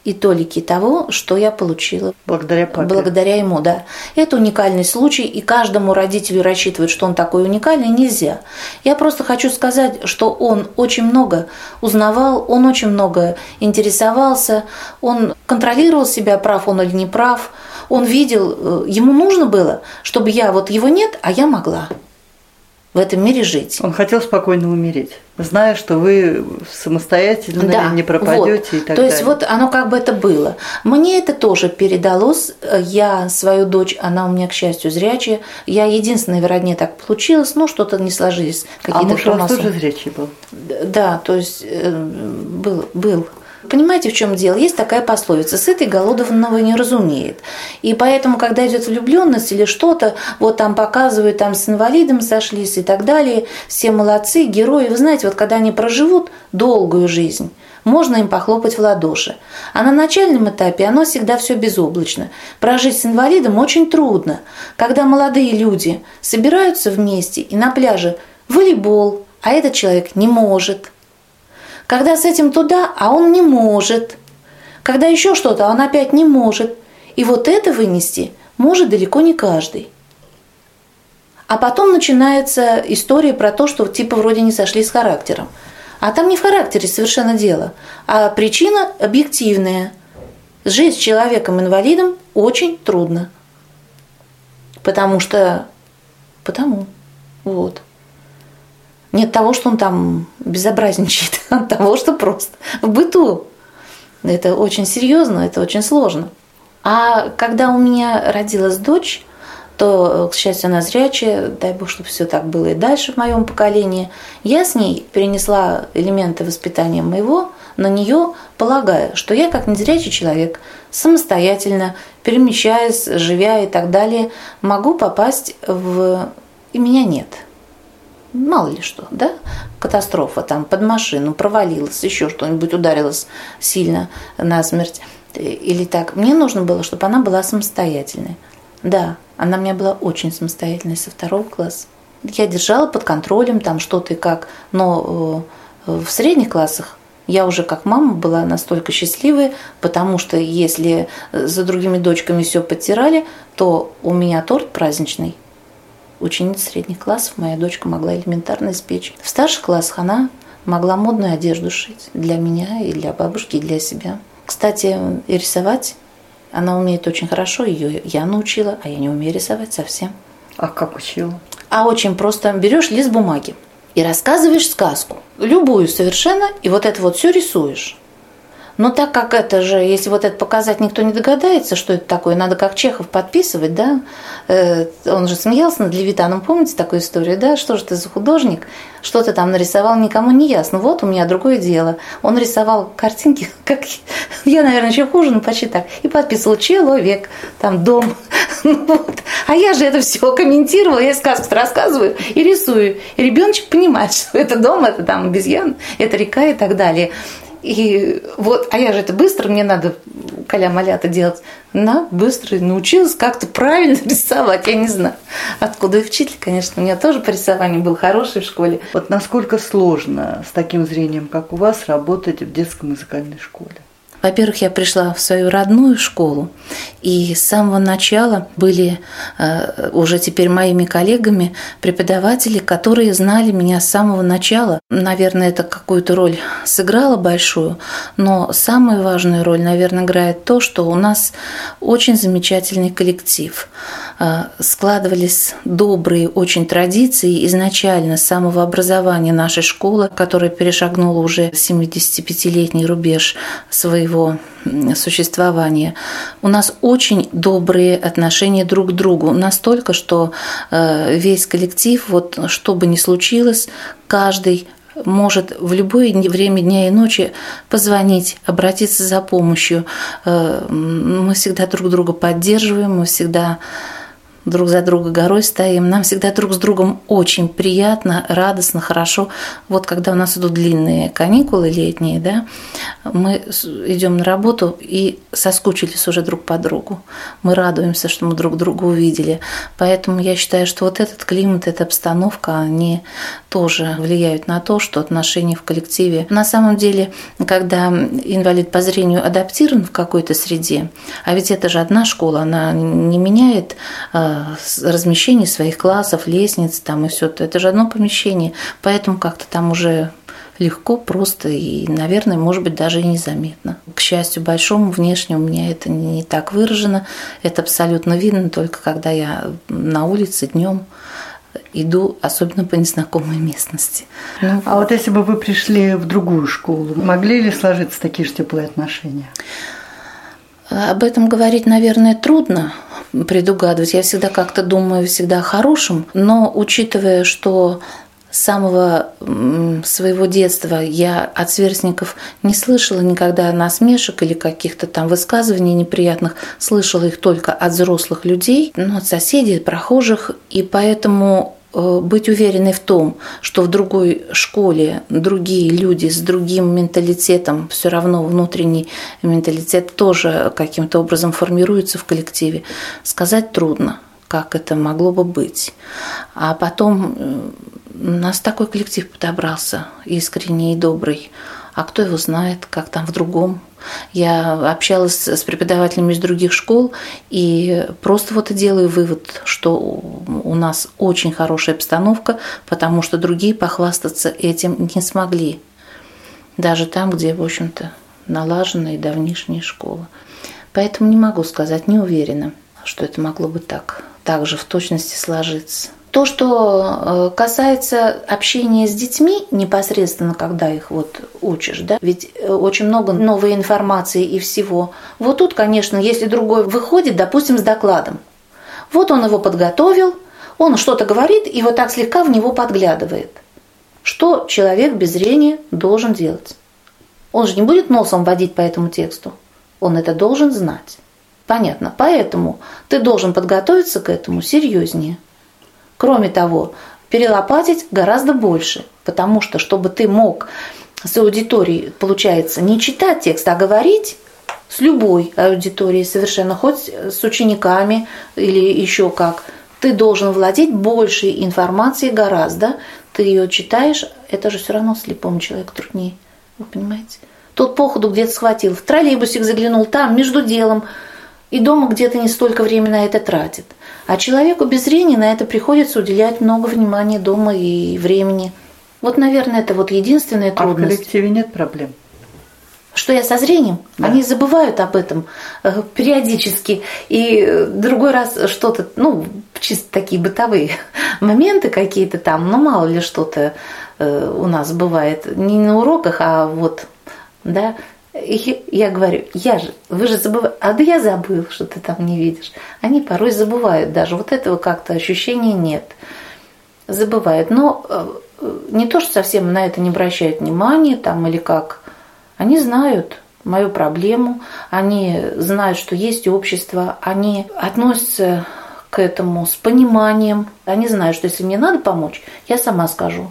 и толики того, что я получила. Благодаря папе. Благодаря ему, да. Это уникальный случай, и каждому родителю рассчитывать, что он такой уникальный, нельзя. Я просто хочу сказать, что он очень много узнавал, он очень много интересовался, он контролировал себя, прав он или не прав. Он видел, э, ему нужно было, чтобы я, вот его нет, а я могла. В этом мире жить. Он хотел спокойно умереть, зная, что вы самостоятельно Да, не пропадете вот. и так То есть далее. вот оно как бы это было. Мне это тоже передалось. Я свою дочь, она у меня, к счастью, зрячая. Я единственная в родне так получилось, ну что-то не сложились а какие-то муж у вас тоже зрячий был? Да, то есть э, был, был. Понимаете, в чем дело? Есть такая пословица: сытый голодованного не разумеет. И поэтому, когда идет влюбленность или что-то, вот там показывают, там с инвалидом сошлись и так далее, все молодцы, герои. Вы знаете, вот когда они проживут долгую жизнь, можно им похлопать в ладоши. А на начальном этапе оно всегда все безоблачно. Прожить с инвалидом очень трудно. Когда молодые люди собираются вместе и на пляже волейбол, а этот человек не может – когда с этим туда, а он не может. Когда еще что-то, а он опять не может. И вот это вынести может далеко не каждый. А потом начинается история про то, что типа вроде не сошли с характером. А там не в характере совершенно дело, а причина объективная. Жить с человеком-инвалидом очень трудно. Потому что... Потому. Вот. Не от того, что он там безобразничает, а от того, что просто в быту. Это очень серьезно, это очень сложно. А когда у меня родилась дочь, то, к счастью, она зрячая, дай бог, чтобы все так было и дальше в моем поколении, я с ней перенесла элементы воспитания моего на нее, полагая, что я, как незрячий человек, самостоятельно, перемещаясь, живя и так далее, могу попасть в... И меня нет – мало ли что, да, катастрофа там под машину, провалилась, еще что-нибудь ударилась сильно на смерть или так. Мне нужно было, чтобы она была самостоятельной. Да, она у меня была очень самостоятельной со второго класса. Я держала под контролем там что-то и как, но в средних классах я уже как мама была настолько счастливой, потому что если за другими дочками все подтирали, то у меня торт праздничный учениц средних классов моя дочка могла элементарно испечь. В старших классах она могла модную одежду шить для меня и для бабушки, и для себя. Кстати, и рисовать она умеет очень хорошо, ее я научила, а я не умею рисовать совсем. А как учила? А очень просто берешь лист бумаги и рассказываешь сказку, любую совершенно, и вот это вот все рисуешь. Но так как это же, если вот это показать, никто не догадается, что это такое, надо как Чехов подписывать, да? Э, он же смеялся над Левитаном, помните такую историю, да? Что же ты за художник? Что ты там нарисовал, никому не ясно. Вот у меня другое дело. Он рисовал картинки, как я, наверное, еще хуже, но почти так. И подписывал человек, там дом. Ну. А я же это все комментировала, я сказку рассказываю и рисую. И ребеночек понимает, что это дом, это там обезьян, это река и так далее. И вот, а я же это быстро, мне надо каля-малята делать. На, быстро научилась как-то правильно рисовать, я не знаю. Откуда и учитель, конечно, у меня тоже по рисованию был хороший в школе. Вот насколько сложно с таким зрением, как у вас, работать в детской музыкальной школе? Во-первых, я пришла в свою родную школу, и с самого начала были э, уже теперь моими коллегами преподаватели, которые знали меня с самого начала. Наверное, это какую-то роль сыграло большую, но самую важную роль, наверное, играет то, что у нас очень замечательный коллектив. Э, складывались добрые очень традиции изначально с самого образования нашей школы, которая перешагнула уже 75-летний рубеж своего своего существования. У нас очень добрые отношения друг к другу, настолько, что э, весь коллектив, вот что бы ни случилось, каждый может в любое время дня и ночи позвонить, обратиться за помощью. Э, мы всегда друг друга поддерживаем, мы всегда друг за друга горой стоим. Нам всегда друг с другом очень приятно, радостно, хорошо. Вот когда у нас идут длинные каникулы летние, да, мы идем на работу и соскучились уже друг по другу. Мы радуемся, что мы друг друга увидели. Поэтому я считаю, что вот этот климат, эта обстановка, они тоже влияют на то, что отношения в коллективе. На самом деле, когда инвалид по зрению адаптирован в какой-то среде, а ведь это же одна школа, она не меняет а, размещение своих классов, лестниц там и все это. Же одно помещение, поэтому как-то там уже легко, просто и, наверное, может быть, даже и незаметно. К счастью большому, внешне у меня это не так выражено. Это абсолютно видно только когда я на улице днем иду, особенно по незнакомой местности. Ну, а вот если бы вы пришли в другую школу, могли ли сложиться такие же теплые отношения? Об этом говорить, наверное, трудно предугадывать. Я всегда как-то думаю всегда о хорошем, но учитывая, что с самого своего детства я от сверстников не слышала никогда насмешек или каких-то там высказываний неприятных, слышала их только от взрослых людей, ну, от соседей, прохожих, и поэтому быть уверенной в том, что в другой школе другие люди с другим менталитетом, все равно внутренний менталитет тоже каким-то образом формируется в коллективе, сказать трудно как это могло бы быть. А потом э, у нас такой коллектив подобрался, искренний и добрый. А кто его знает, как там в другом. Я общалась с преподавателями из других школ и просто вот делаю вывод, что у нас очень хорошая обстановка, потому что другие похвастаться этим не смогли. Даже там, где, в общем-то, налажена и давнишняя школа. Поэтому не могу сказать, не уверена, что это могло бы так, так же в точности сложиться. То, что э, касается общения с детьми непосредственно, когда их вот учишь, да, ведь э, очень много новой информации и всего. Вот тут, конечно, если другой выходит, допустим, с докладом, вот он его подготовил, он что-то говорит и вот так слегка в него подглядывает. Что человек без зрения должен делать? Он же не будет носом водить по этому тексту. Он это должен знать. Понятно. Поэтому ты должен подготовиться к этому серьезнее. Кроме того, перелопатить гораздо больше, потому что, чтобы ты мог с аудиторией, получается, не читать текст, а говорить с любой аудиторией совершенно, хоть с учениками или еще как, ты должен владеть большей информацией гораздо. Ты ее читаешь, это же все равно слепому человеку труднее. Вы понимаете? Тот походу где-то схватил, в троллейбусик заглянул, там, между делом, и дома где-то не столько времени на это тратит. А человеку без зрения на это приходится уделять много внимания дома и времени. Вот, наверное, это вот единственная трудность. А в коллективе нет проблем? Что я со зрением? Да. Они забывают об этом э, периодически. И э, другой раз что-то, ну, чисто такие бытовые моменты какие-то там, ну, мало ли что-то э, у нас бывает. Не на уроках, а вот, да, я говорю, я же, вы же забываете, а да я забыл, что ты там не видишь. Они порой забывают даже, вот этого как-то ощущения нет. Забывают. Но э, не то, что совсем на это не обращают внимания там или как. Они знают мою проблему, они знают, что есть общество, они относятся к этому с пониманием. Они знают, что если мне надо помочь, я сама скажу.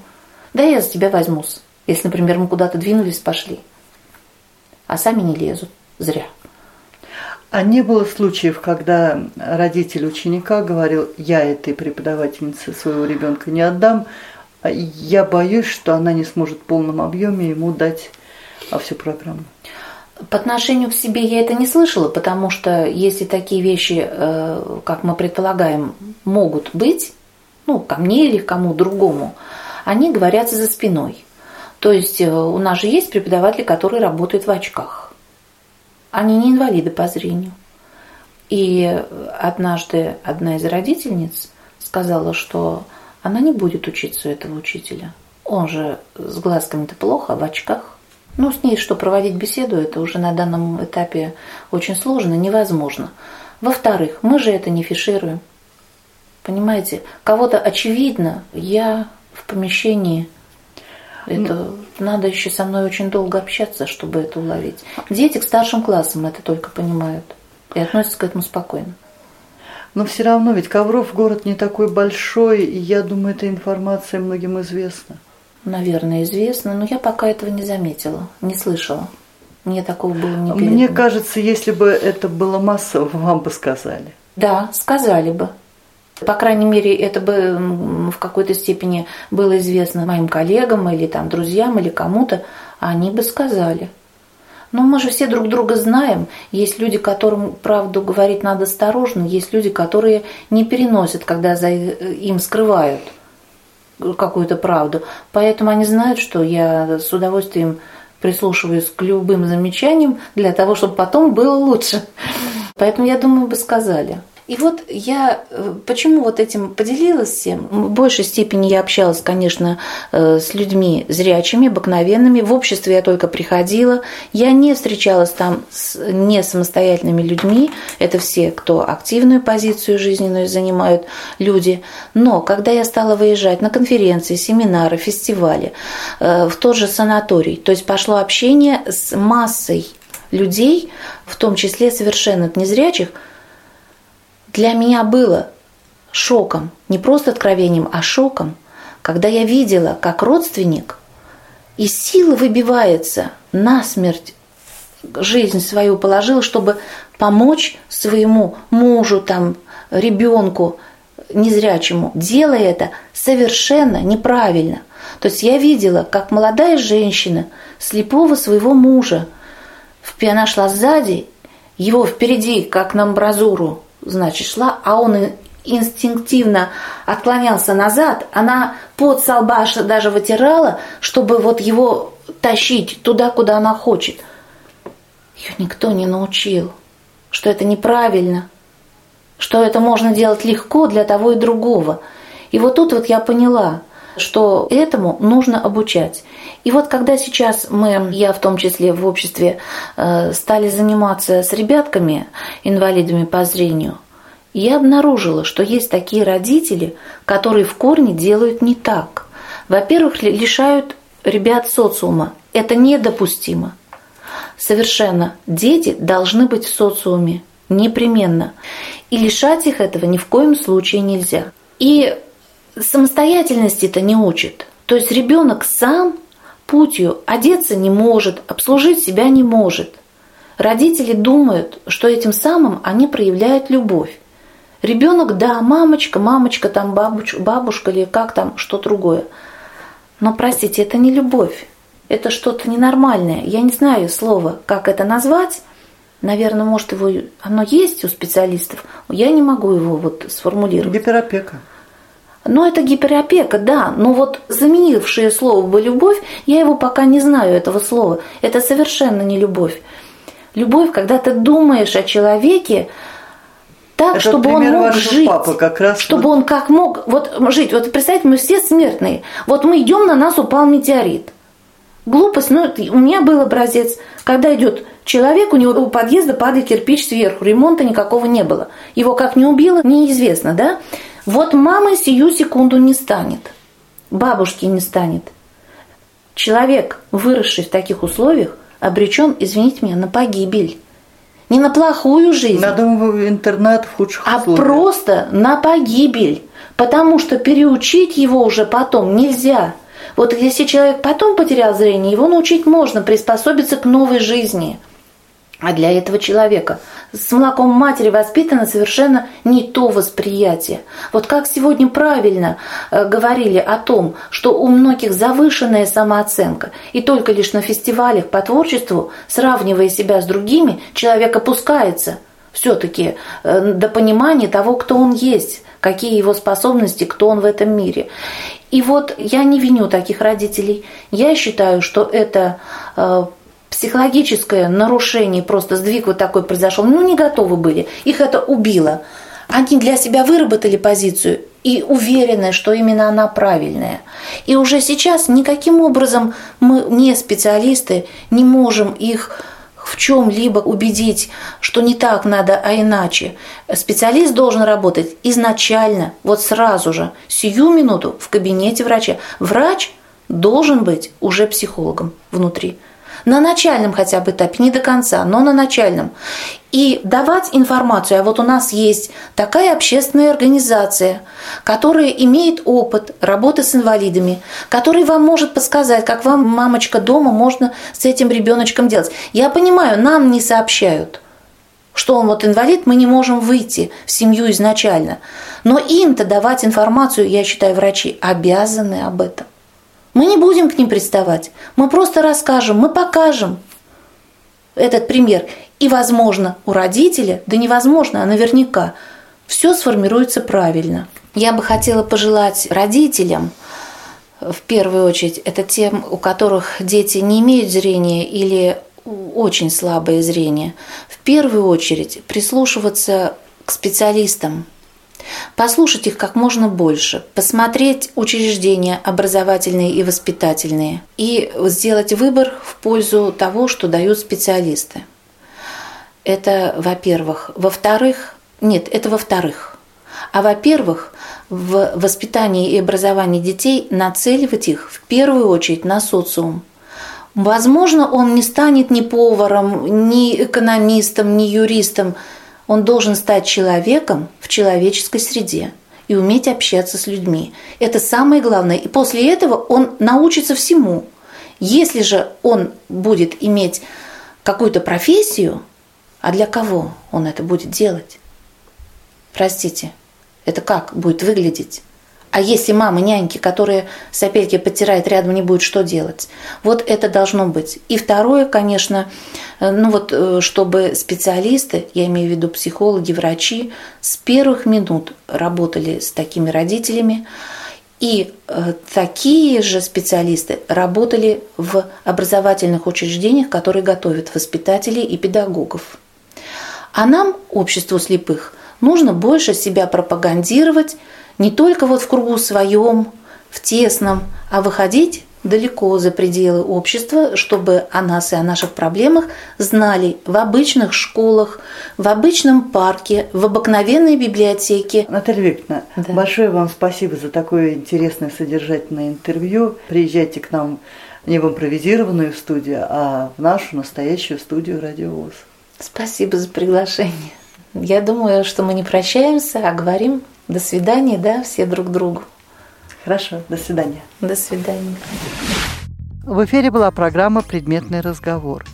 Да я за тебя возьмусь. Если, например, мы куда-то двинулись, пошли а сами не лезут. Зря. А не было случаев, когда родитель ученика говорил, я этой преподавательнице своего ребенка не отдам, а я боюсь, что она не сможет в полном объеме ему дать а, всю программу. По отношению к себе я это не слышала, потому что если такие вещи, э, как мы предполагаем, могут быть, ну, ко мне или к кому другому, они говорятся за спиной. То есть э, у нас же есть преподаватели, которые работают в очках. Они не инвалиды по зрению. И однажды одна из родительниц сказала, что она не будет учиться у этого учителя. Он же с глазками-то плохо, в очках. Ну, с ней что, проводить беседу, это уже на данном этапе очень сложно, невозможно. Во-вторых, мы же это не фишируем. Понимаете, кого-то очевидно, я в помещении это надо еще со мной очень долго общаться, чтобы это уловить. Дети к старшим классам это только понимают и относятся к этому спокойно. Но все равно ведь Ковров город не такой большой, и я думаю, эта информация многим известна. Наверное, известно, но я пока этого не заметила, не слышала. Мне такого было не передано. Мне кажется, если бы это было массово, вам бы сказали. Да, сказали бы. По крайней мере, это бы в какой-то степени было известно моим коллегам или там друзьям или кому-то, они бы сказали. Но мы же все друг друга знаем. Есть люди, которым правду говорить надо осторожно, есть люди, которые не переносят, когда за им скрывают какую-то правду. Поэтому они знают, что я с удовольствием прислушиваюсь к любым замечаниям для того, чтобы потом было лучше. Поэтому я думаю, бы сказали. И вот я э, почему вот этим поделилась всем? В большей степени я общалась, конечно, э, с людьми зрячими, обыкновенными. В обществе я только приходила. Я не встречалась там с не самостоятельными людьми. Это все, кто активную позицию жизненную занимают люди. Но когда я стала выезжать на конференции, семинары, фестивали, э, в тот же санаторий, то есть пошло общение с массой людей, в том числе совершенно незрячих, для меня было шоком, не просто откровением, а шоком, когда я видела, как родственник из силы выбивается насмерть жизнь свою положил, чтобы помочь своему мужу, там, ребенку незрячему, делая это совершенно неправильно. То есть я видела, как молодая женщина слепого своего мужа, она шла сзади, его впереди, как на амбразуру, значит, шла, а он инстинктивно отклонялся назад, она под солбаша даже вытирала, чтобы вот его тащить туда, куда она хочет. Ее никто не научил, что это неправильно, что это можно делать легко для того и другого. И вот тут вот я поняла, что этому нужно обучать. И вот когда сейчас мы, я в том числе в обществе, э, стали заниматься с ребятками, инвалидами по зрению, я обнаружила, что есть такие родители, которые в корне делают не так. Во-первых, лишают ребят социума. Это недопустимо. Совершенно. Дети должны быть в социуме. Непременно. И лишать их этого ни в коем случае нельзя. И самостоятельности-то не учат. То есть ребенок сам путью одеться не может, обслужить себя не может. Родители думают, что этим самым они проявляют любовь. Ребенок, да, мамочка, мамочка, там бабушка, бабушка или как там, что другое. Но, простите, это не любовь. Это что-то ненормальное. Я не знаю слова, как это назвать. Наверное, может, его оно есть у специалистов. Я не могу его вот сформулировать. Гиперопека. Ну, это гиперопека, да, но вот заменившее слово бы любовь, я его пока не знаю, этого слова. Это совершенно не любовь. Любовь, когда ты думаешь о человеке, так, Это чтобы он мог жить, папы как раз чтобы он как мог вот жить. Вот представьте, мы все смертные. Вот мы идем, на нас упал метеорит. Глупость, ну, у меня был образец, когда идет человек, у него у подъезда падает кирпич сверху, ремонта никакого не было. Его как не убило, неизвестно, да? Вот мамы сию секунду не станет, бабушки не станет. Человек, выросший в таких условиях, обречен, извините меня, на погибель. Не на плохую жизнь. На дом интернат в худших А условиях. просто на погибель. Потому что переучить его уже потом нельзя. Вот если человек потом потерял зрение, его научить можно приспособиться к новой жизни. А для этого человека с молоком матери воспитано совершенно не то восприятие. Вот как сегодня правильно э, говорили о том, что у многих завышенная самооценка, и только лишь на фестивалях по творчеству, сравнивая себя с другими, человек опускается все-таки э, до понимания того, кто он есть, какие его способности, кто он в этом мире. И вот я не виню таких родителей. Я считаю, что это э, психологическое нарушение, просто сдвиг вот такой произошел, ну не готовы были, их это убило. Они для себя выработали позицию и уверены, что именно она правильная. И уже сейчас никаким образом мы, не специалисты, не можем их в чем-либо убедить, что не так надо, а иначе. Специалист должен работать изначально, вот сразу же, сию минуту в кабинете врача. Врач должен быть уже психологом внутри на начальном хотя бы этапе, не до конца, но на начальном. И давать информацию, а вот у нас есть такая общественная организация, которая имеет опыт работы с инвалидами, который вам может подсказать, как вам, мамочка, дома можно с этим ребеночком делать. Я понимаю, нам не сообщают – что он вот инвалид, мы не можем выйти в семью изначально. Но им-то давать информацию, я считаю, врачи обязаны об этом. Мы не будем к ним приставать. Мы просто расскажем, мы покажем этот пример. И, возможно, у родителя, да невозможно, а наверняка, все сформируется правильно. Я бы хотела пожелать родителям, в первую очередь, это тем, у которых дети не имеют зрения или очень слабое зрение, в первую очередь прислушиваться к специалистам, послушать их как можно больше, посмотреть учреждения образовательные и воспитательные и сделать выбор в пользу того, что дают специалисты. Это во-первых. Во-вторых, нет, это во-вторых. А во-первых, в воспитании и образовании детей нацеливать их в первую очередь на социум. Возможно, он не станет ни поваром, ни экономистом, ни юристом. Он должен стать человеком в человеческой среде и уметь общаться с людьми. Это самое главное. И после этого он научится всему. Если же он будет иметь какую-то профессию, а для кого он это будет делать? Простите, это как будет выглядеть? А если мама няньки, которые сопельки подтирает рядом, не будет, что делать? Вот это должно быть. И второе, конечно, э, ну вот, э, чтобы специалисты, я имею в виду психологи, врачи, с первых минут работали с такими родителями, и э, такие же специалисты работали в образовательных учреждениях, которые готовят воспитателей и педагогов. А нам, обществу слепых, нужно больше себя пропагандировать не только вот в кругу своем, в тесном, а выходить далеко за пределы общества, чтобы о нас и о наших проблемах знали в обычных школах, в обычном парке, в обыкновенной библиотеке. Наталья Викторовна, да. большое вам спасибо за такое интересное содержательное интервью. Приезжайте к нам не в импровизированную студию, а в нашу настоящую студию «Радиовоз». Спасибо за приглашение. Я думаю, что мы не прощаемся, а говорим до свидания, да, все друг другу. Хорошо, до свидания. До свидания. В эфире была программа «Предметный разговор».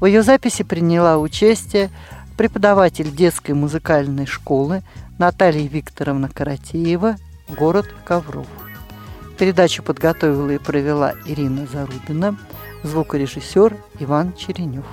В ее записи приняла участие преподаватель детской музыкальной школы Наталья Викторовна Каратеева, город Ковров. Передачу подготовила и провела Ирина Зарубина, звукорежиссер Иван Черенев.